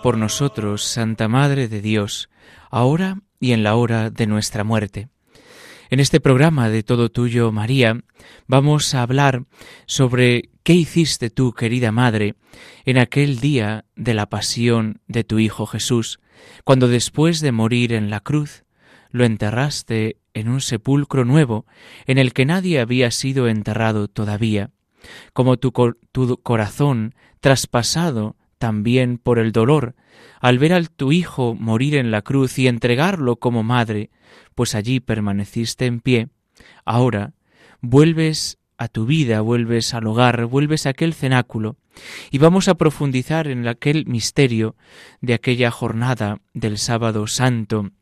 Por nosotros, Santa Madre de Dios, ahora y en la hora de nuestra muerte. En este programa de Todo Tuyo, María, vamos a hablar sobre qué hiciste tú, querida Madre, en aquel día de la pasión de tu Hijo Jesús, cuando después de morir en la cruz, lo enterraste en un sepulcro nuevo en el que nadie había sido enterrado todavía, como tu corazón traspasado también por el dolor, al ver a tu Hijo morir en la cruz y entregarlo como madre, pues allí permaneciste en pie, ahora vuelves a tu vida, vuelves al hogar, vuelves a aquel cenáculo, y vamos a profundizar en aquel misterio de aquella jornada del sábado santo,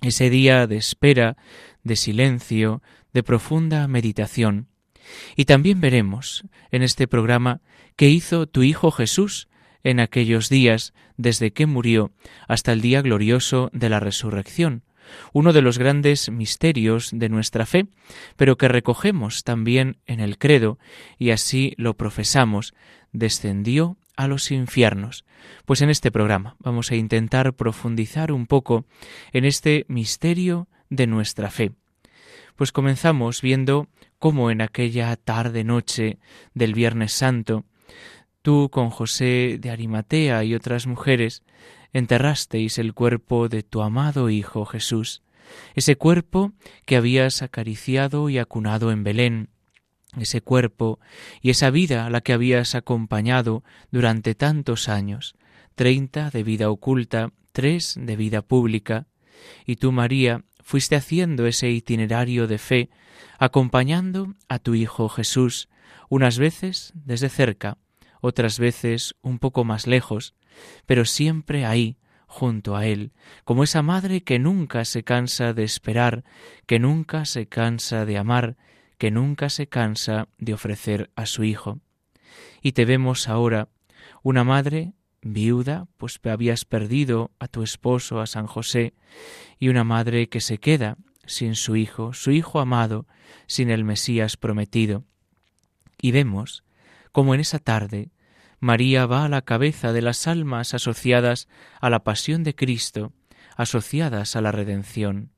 ese día de espera, de silencio, de profunda meditación. Y también veremos en este programa qué hizo tu Hijo Jesús en aquellos días desde que murió hasta el día glorioso de la resurrección, uno de los grandes misterios de nuestra fe, pero que recogemos también en el credo y así lo profesamos, descendió a los infiernos. Pues en este programa vamos a intentar profundizar un poco en este misterio de nuestra fe. Pues comenzamos viendo cómo en aquella tarde noche del Viernes Santo Tú con José de Arimatea y otras mujeres enterrasteis el cuerpo de tu amado Hijo Jesús, ese cuerpo que habías acariciado y acunado en Belén, ese cuerpo y esa vida a la que habías acompañado durante tantos años, treinta de vida oculta, tres de vida pública, y tú, María, fuiste haciendo ese itinerario de fe, acompañando a tu Hijo Jesús, unas veces desde cerca, otras veces un poco más lejos, pero siempre ahí, junto a Él, como esa madre que nunca se cansa de esperar, que nunca se cansa de amar, que nunca se cansa de ofrecer a su Hijo. Y te vemos ahora, una madre viuda, pues habías perdido a tu esposo, a San José, y una madre que se queda sin su Hijo, su Hijo amado, sin el Mesías prometido. Y vemos como en esa tarde María va a la cabeza de las almas asociadas a la pasión de Cristo, asociadas a la redención.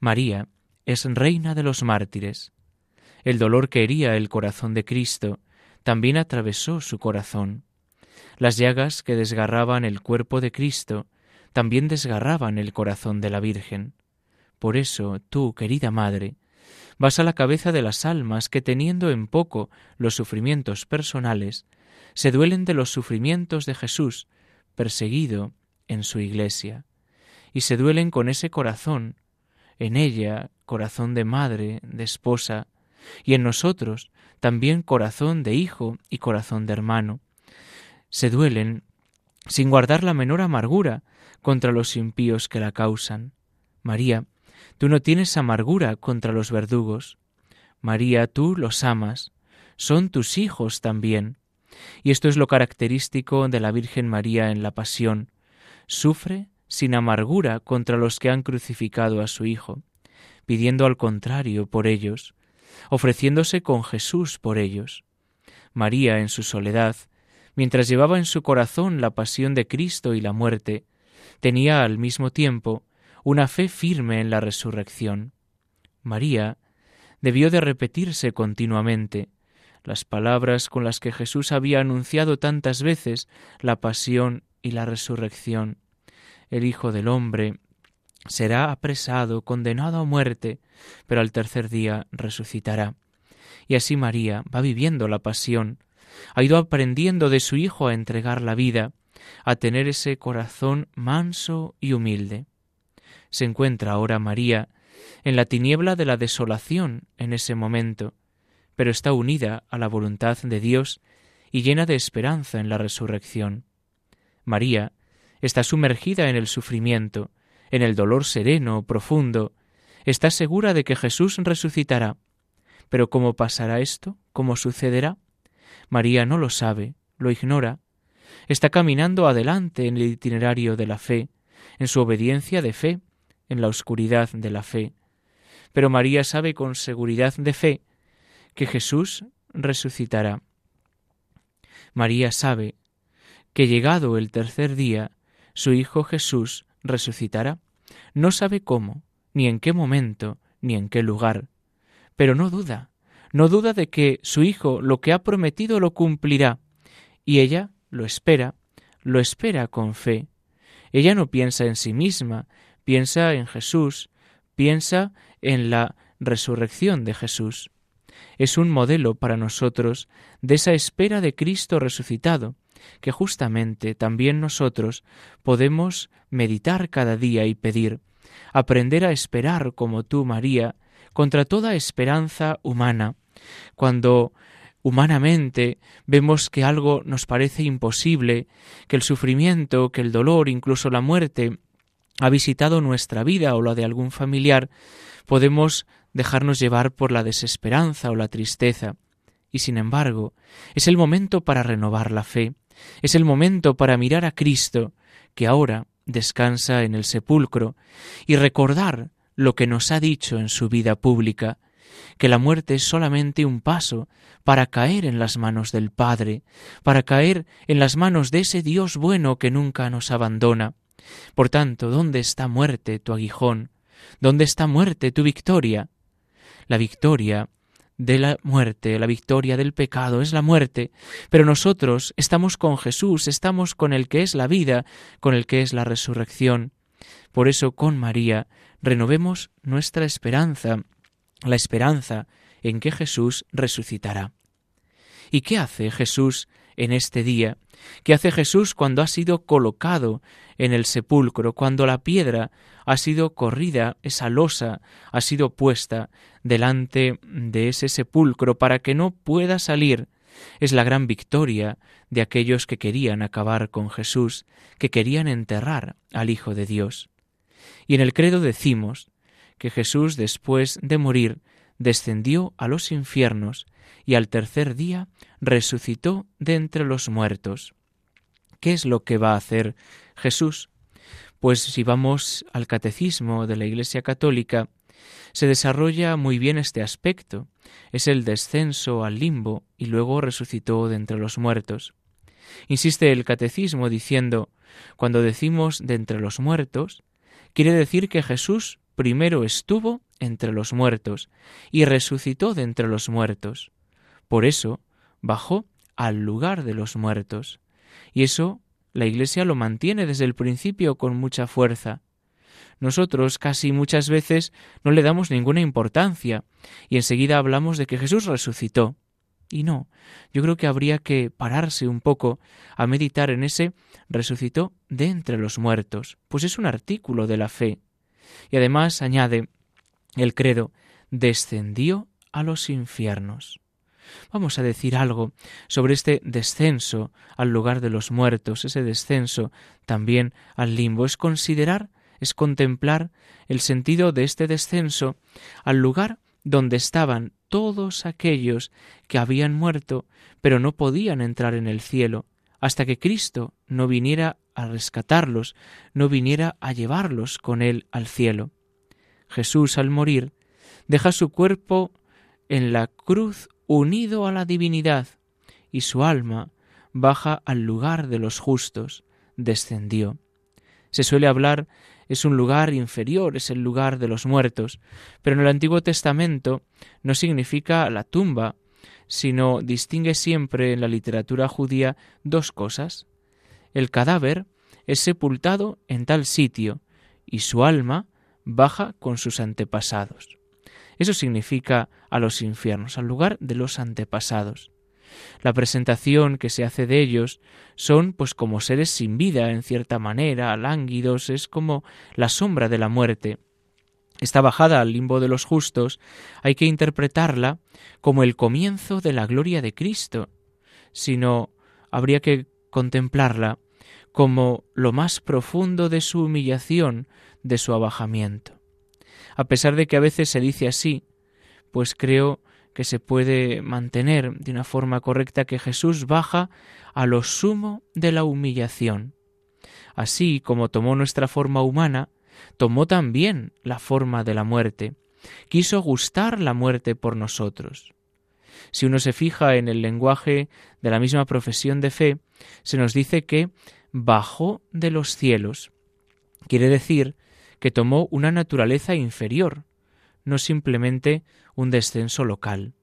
María es reina de los mártires. El dolor que hería el corazón de Cristo también atravesó su corazón. Las llagas que desgarraban el cuerpo de Cristo también desgarraban el corazón de la Virgen. Por eso tú, querida Madre, vas a la cabeza de las almas que teniendo en poco los sufrimientos personales, se duelen de los sufrimientos de Jesús, perseguido en su iglesia, y se duelen con ese corazón, en ella corazón de madre, de esposa, y en nosotros también corazón de hijo y corazón de hermano. Se duelen sin guardar la menor amargura contra los impíos que la causan. María, Tú no tienes amargura contra los verdugos. María, tú los amas. Son tus hijos también. Y esto es lo característico de la Virgen María en la Pasión. Sufre sin amargura contra los que han crucificado a su Hijo, pidiendo al contrario por ellos, ofreciéndose con Jesús por ellos. María, en su soledad, mientras llevaba en su corazón la pasión de Cristo y la muerte, tenía al mismo tiempo una fe firme en la resurrección. María debió de repetirse continuamente las palabras con las que Jesús había anunciado tantas veces la pasión y la resurrección. El Hijo del Hombre será apresado, condenado a muerte, pero al tercer día resucitará. Y así María va viviendo la pasión, ha ido aprendiendo de su Hijo a entregar la vida, a tener ese corazón manso y humilde. Se encuentra ahora María en la tiniebla de la desolación en ese momento, pero está unida a la voluntad de Dios y llena de esperanza en la resurrección. María está sumergida en el sufrimiento, en el dolor sereno, profundo, está segura de que Jesús resucitará. Pero ¿cómo pasará esto? ¿Cómo sucederá? María no lo sabe, lo ignora. Está caminando adelante en el itinerario de la fe, en su obediencia de fe, en la oscuridad de la fe. Pero María sabe con seguridad de fe que Jesús resucitará. María sabe que llegado el tercer día, su Hijo Jesús resucitará. No sabe cómo, ni en qué momento, ni en qué lugar, pero no duda, no duda de que su Hijo lo que ha prometido lo cumplirá, y ella lo espera, lo espera con fe. Ella no piensa en sí misma, piensa en Jesús, piensa en la resurrección de Jesús. Es un modelo para nosotros de esa espera de Cristo resucitado, que justamente también nosotros podemos meditar cada día y pedir, aprender a esperar como tú, María, contra toda esperanza humana, cuando humanamente vemos que algo nos parece imposible, que el sufrimiento, que el dolor, incluso la muerte, ha visitado nuestra vida o la de algún familiar, podemos dejarnos llevar por la desesperanza o la tristeza. Y sin embargo, es el momento para renovar la fe, es el momento para mirar a Cristo, que ahora descansa en el sepulcro, y recordar lo que nos ha dicho en su vida pública, que la muerte es solamente un paso para caer en las manos del Padre, para caer en las manos de ese Dios bueno que nunca nos abandona. Por tanto, ¿dónde está muerte tu aguijón? ¿Dónde está muerte tu victoria? La victoria de la muerte, la victoria del pecado es la muerte, pero nosotros estamos con Jesús, estamos con el que es la vida, con el que es la resurrección. Por eso con María renovemos nuestra esperanza, la esperanza en que Jesús resucitará. ¿Y qué hace Jesús en este día? ¿Qué hace Jesús cuando ha sido colocado en el sepulcro, cuando la piedra ha sido corrida, esa losa ha sido puesta delante de ese sepulcro para que no pueda salir? Es la gran victoria de aquellos que querían acabar con Jesús, que querían enterrar al Hijo de Dios. Y en el credo decimos que Jesús, después de morir, descendió a los infiernos y al tercer día resucitó de entre los muertos. ¿Qué es lo que va a hacer Jesús? Pues si vamos al catecismo de la Iglesia Católica, se desarrolla muy bien este aspecto. Es el descenso al limbo y luego resucitó de entre los muertos. Insiste el catecismo diciendo, cuando decimos de entre los muertos, quiere decir que Jesús primero estuvo entre los muertos y resucitó de entre los muertos. Por eso bajó al lugar de los muertos. Y eso la Iglesia lo mantiene desde el principio con mucha fuerza. Nosotros casi muchas veces no le damos ninguna importancia y enseguida hablamos de que Jesús resucitó. Y no, yo creo que habría que pararse un poco a meditar en ese resucitó de entre los muertos, pues es un artículo de la fe. Y además añade el credo, descendió a los infiernos. Vamos a decir algo sobre este descenso al lugar de los muertos, ese descenso también al limbo. Es considerar, es contemplar el sentido de este descenso al lugar donde estaban todos aquellos que habían muerto, pero no podían entrar en el cielo, hasta que Cristo no viniera a rescatarlos, no viniera a llevarlos con él al cielo. Jesús, al morir, deja su cuerpo en la cruz unido a la divinidad, y su alma baja al lugar de los justos, descendió. Se suele hablar es un lugar inferior, es el lugar de los muertos, pero en el Antiguo Testamento no significa la tumba, sino distingue siempre en la literatura judía dos cosas. El cadáver es sepultado en tal sitio y su alma baja con sus antepasados. Eso significa a los infiernos, al lugar de los antepasados. La presentación que se hace de ellos son pues como seres sin vida en cierta manera, lánguidos, es como la sombra de la muerte. Esta bajada al limbo de los justos hay que interpretarla como el comienzo de la gloria de Cristo, sino habría que contemplarla como lo más profundo de su humillación, de su abajamiento. A pesar de que a veces se dice así, pues creo que se puede mantener de una forma correcta que Jesús baja a lo sumo de la humillación. Así como tomó nuestra forma humana, tomó también la forma de la muerte, quiso gustar la muerte por nosotros. Si uno se fija en el lenguaje de la misma profesión de fe, se nos dice que bajó de los cielos. Quiere decir que tomó una naturaleza inferior, no simplemente un descenso local.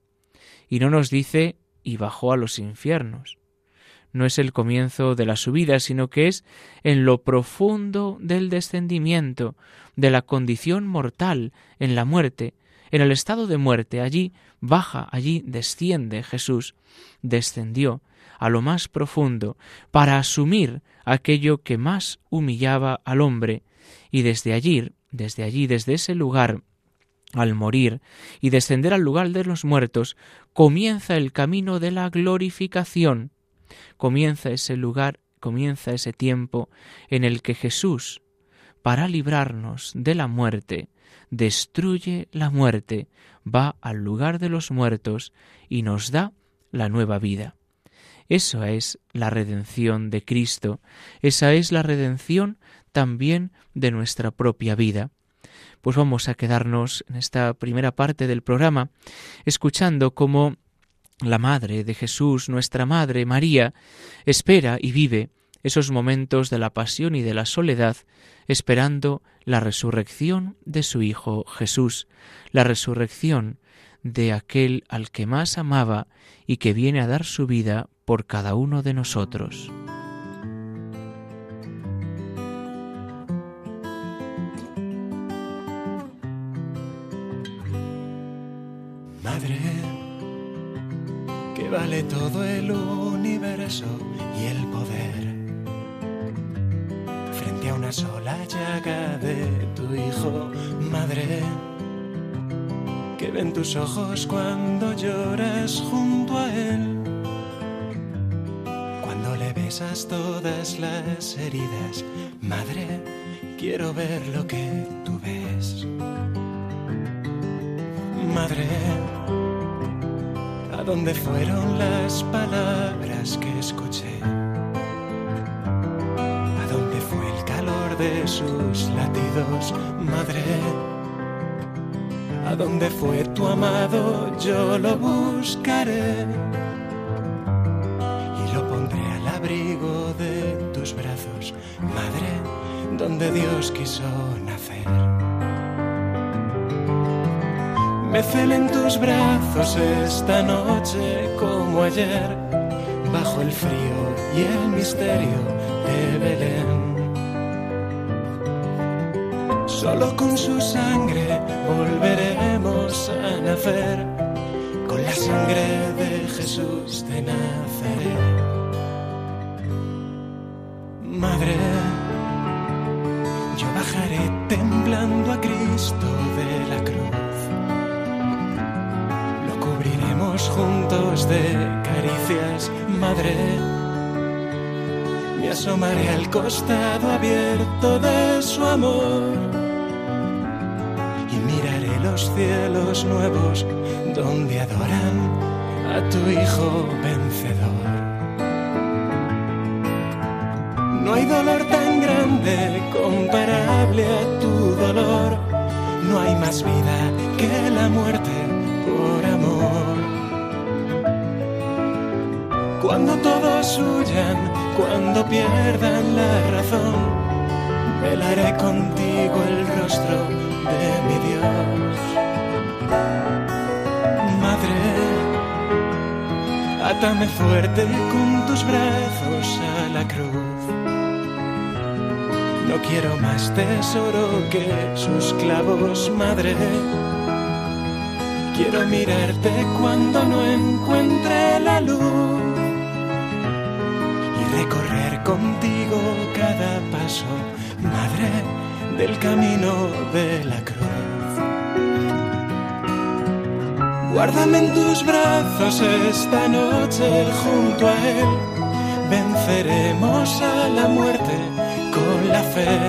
Y no nos dice y bajó a los infiernos. No es el comienzo de la subida, sino que es en lo profundo del descendimiento, de la condición mortal, en la muerte, en el estado de muerte, allí baja, allí desciende Jesús, descendió a lo más profundo para asumir aquello que más humillaba al hombre, y desde allí, desde allí, desde ese lugar al morir y descender al lugar de los muertos, comienza el camino de la glorificación. Comienza ese lugar, comienza ese tiempo en el que Jesús, para librarnos de la muerte, destruye la muerte, va al lugar de los muertos y nos da la nueva vida. Eso es la redención de Cristo, esa es la redención también de nuestra propia vida pues vamos a quedarnos en esta primera parte del programa escuchando cómo la Madre de Jesús, nuestra Madre María, espera y vive esos momentos de la pasión y de la soledad, esperando la resurrección de su Hijo Jesús, la resurrección de aquel al que más amaba y que viene a dar su vida por cada uno de nosotros. vale todo el universo y el poder. Frente a una sola llaga de tu hijo, madre, que ven tus ojos cuando lloras junto a él. Cuando le besas todas las heridas, madre, quiero ver lo que tú ves. Madre, ¿A dónde fueron las palabras que escuché? De sus latidos, madre? ¿A dónde fue tu amado? Yo lo buscaré y lo pondré al abrigo de tus brazos, madre, donde Dios quiso nacer. Me celen tus brazos esta noche como ayer, bajo el frío y el misterio de Belén. Solo con su sangre volveremos a nacer, con la sangre de Jesús de Nazaret. Madre, yo bajaré temblando a Cristo de la cruz juntos de caricias, madre. Me asomaré al costado abierto de su amor cielos nuevos donde adoran a tu Hijo vencedor. No hay dolor tan grande comparable a tu dolor. No hay más vida que la muerte por amor. Cuando todos huyan, cuando pierdan la razón, velaré contigo el rostro de mi Dios. Madre, átame fuerte con tus brazos a la cruz. No quiero más tesoro que sus clavos, madre. Quiero mirarte cuando no encuentre la luz y recorrer contigo cada paso, madre del camino de la cruz. Guárdame en tus brazos esta noche junto a él. Venceremos a la muerte con la fe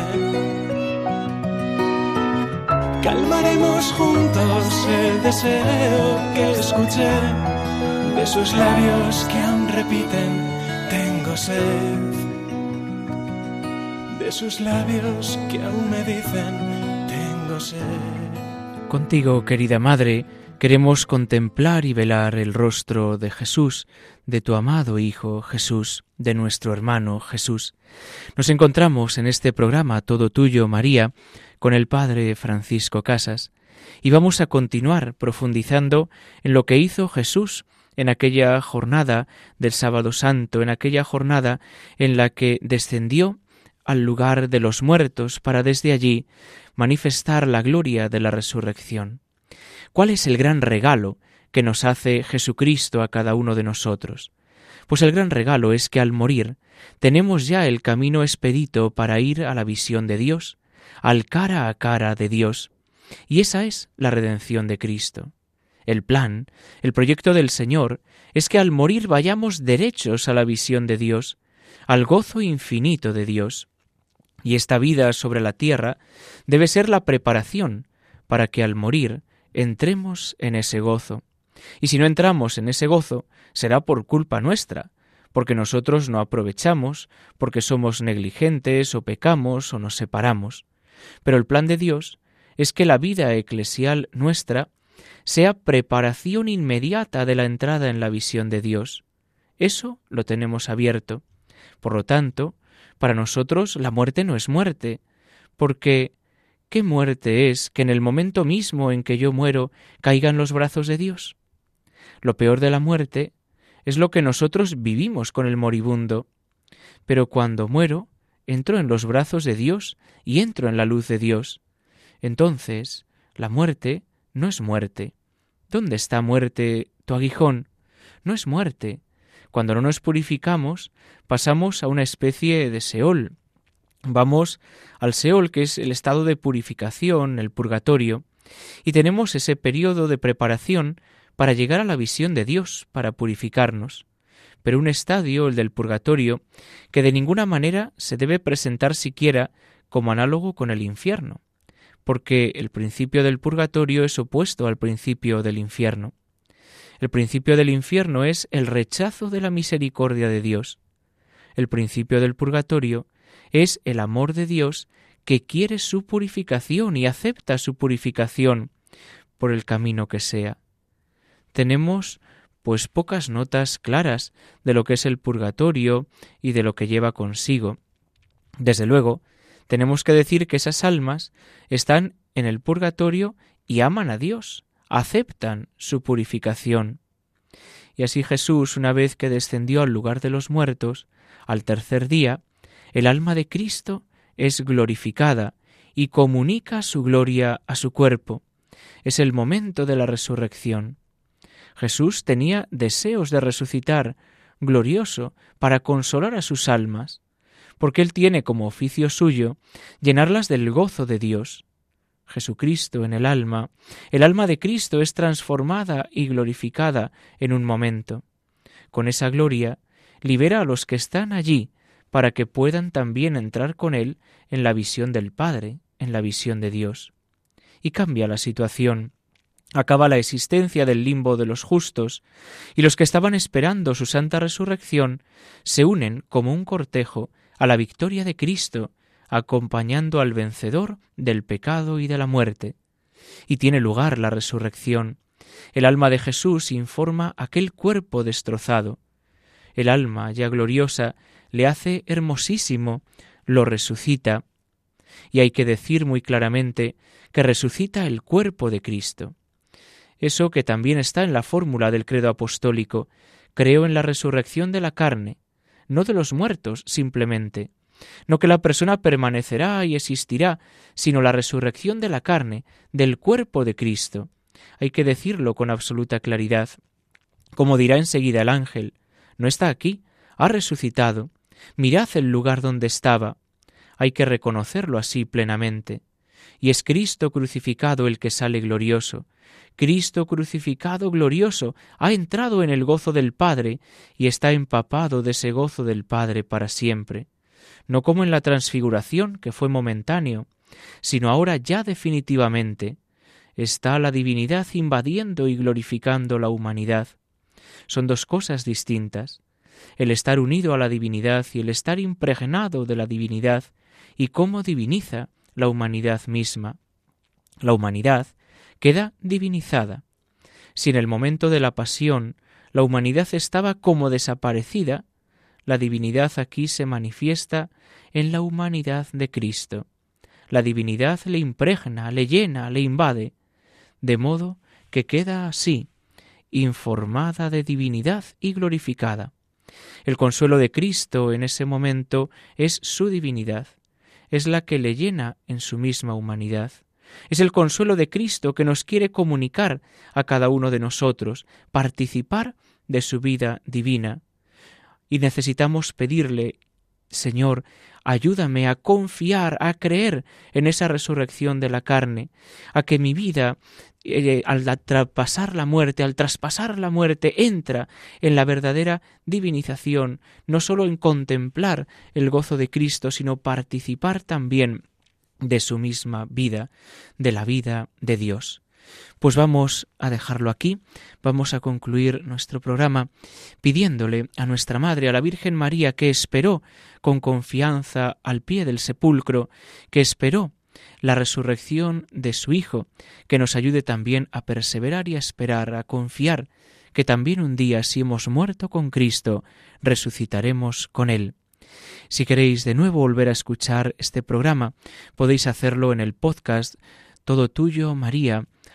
Calmaremos juntos el deseo que escuché de sus labios que aún repiten, tengo sed. Sus labios que aún me dicen, tengo sed. Contigo, querida Madre, queremos contemplar y velar el rostro de Jesús, de tu amado Hijo Jesús, de nuestro hermano Jesús. Nos encontramos en este programa Todo Tuyo, María, con el Padre Francisco Casas, y vamos a continuar profundizando en lo que hizo Jesús en aquella jornada del sábado santo, en aquella jornada en la que descendió al lugar de los muertos para desde allí manifestar la gloria de la resurrección. ¿Cuál es el gran regalo que nos hace Jesucristo a cada uno de nosotros? Pues el gran regalo es que al morir tenemos ya el camino expedito para ir a la visión de Dios, al cara a cara de Dios. Y esa es la redención de Cristo. El plan, el proyecto del Señor, es que al morir vayamos derechos a la visión de Dios, al gozo infinito de Dios. Y esta vida sobre la tierra debe ser la preparación para que al morir entremos en ese gozo. Y si no entramos en ese gozo, será por culpa nuestra, porque nosotros no aprovechamos, porque somos negligentes o pecamos o nos separamos. Pero el plan de Dios es que la vida eclesial nuestra sea preparación inmediata de la entrada en la visión de Dios. Eso lo tenemos abierto. Por lo tanto, para nosotros la muerte no es muerte, porque ¿qué muerte es que en el momento mismo en que yo muero caiga en los brazos de Dios? Lo peor de la muerte es lo que nosotros vivimos con el moribundo. Pero cuando muero, entro en los brazos de Dios y entro en la luz de Dios. Entonces, la muerte no es muerte. ¿Dónde está muerte tu aguijón? No es muerte. Cuando no nos purificamos, pasamos a una especie de Seol. Vamos al Seol, que es el estado de purificación, el purgatorio, y tenemos ese periodo de preparación para llegar a la visión de Dios, para purificarnos pero un estadio, el del purgatorio, que de ninguna manera se debe presentar siquiera como análogo con el infierno, porque el principio del purgatorio es opuesto al principio del infierno. El principio del infierno es el rechazo de la misericordia de Dios. El principio del purgatorio es el amor de Dios que quiere su purificación y acepta su purificación por el camino que sea. Tenemos pues pocas notas claras de lo que es el purgatorio y de lo que lleva consigo. Desde luego, tenemos que decir que esas almas están en el purgatorio y aman a Dios, aceptan su purificación. Y así Jesús, una vez que descendió al lugar de los muertos, al tercer día, el alma de Cristo es glorificada y comunica su gloria a su cuerpo. Es el momento de la resurrección. Jesús tenía deseos de resucitar, glorioso, para consolar a sus almas, porque Él tiene como oficio suyo llenarlas del gozo de Dios. Jesucristo en el alma, el alma de Cristo es transformada y glorificada en un momento. Con esa gloria libera a los que están allí para que puedan también entrar con Él en la visión del Padre, en la visión de Dios. Y cambia la situación acaba la existencia del limbo de los justos, y los que estaban esperando su santa resurrección se unen como un cortejo a la victoria de Cristo, acompañando al vencedor del pecado y de la muerte. Y tiene lugar la resurrección. El alma de Jesús informa aquel cuerpo destrozado. El alma, ya gloriosa, le hace hermosísimo, lo resucita. Y hay que decir muy claramente que resucita el cuerpo de Cristo eso que también está en la fórmula del credo apostólico, creo en la resurrección de la carne, no de los muertos simplemente, no que la persona permanecerá y existirá, sino la resurrección de la carne, del cuerpo de Cristo, Hay que decirlo con absoluta claridad. Como dirá enseguida el ángel, no está aquí, ha resucitado. Mirad el lugar donde estaba. Hay que reconocerlo así plenamente. Y es Cristo crucificado el que sale glorioso. Cristo crucificado glorioso ha entrado en el gozo del Padre y está empapado de ese gozo del Padre para siempre. No como en la transfiguración, que fue momentáneo, sino ahora ya definitivamente. Está la divinidad invadiendo y glorificando la humanidad. Son dos cosas distintas el estar unido a la divinidad y el estar impregnado de la divinidad y cómo diviniza la humanidad misma. La humanidad queda divinizada. Si en el momento de la pasión la humanidad estaba como desaparecida, la divinidad aquí se manifiesta en la humanidad de Cristo. La divinidad le impregna, le llena, le invade, de modo que queda así, informada de divinidad y glorificada. El consuelo de Cristo en ese momento es su divinidad, es la que le llena en su misma humanidad. Es el consuelo de Cristo que nos quiere comunicar a cada uno de nosotros, participar de su vida divina. Y necesitamos pedirle, Señor, ayúdame a confiar, a creer en esa resurrección de la carne, a que mi vida eh, al traspasar la muerte, al traspasar la muerte, entra en la verdadera divinización, no sólo en contemplar el gozo de Cristo, sino participar también de su misma vida, de la vida de Dios. Pues vamos a dejarlo aquí, vamos a concluir nuestro programa pidiéndole a nuestra Madre, a la Virgen María, que esperó con confianza al pie del sepulcro, que esperó la resurrección de su Hijo, que nos ayude también a perseverar y a esperar, a confiar que también un día, si hemos muerto con Cristo, resucitaremos con Él. Si queréis de nuevo volver a escuchar este programa, podéis hacerlo en el podcast Todo Tuyo María,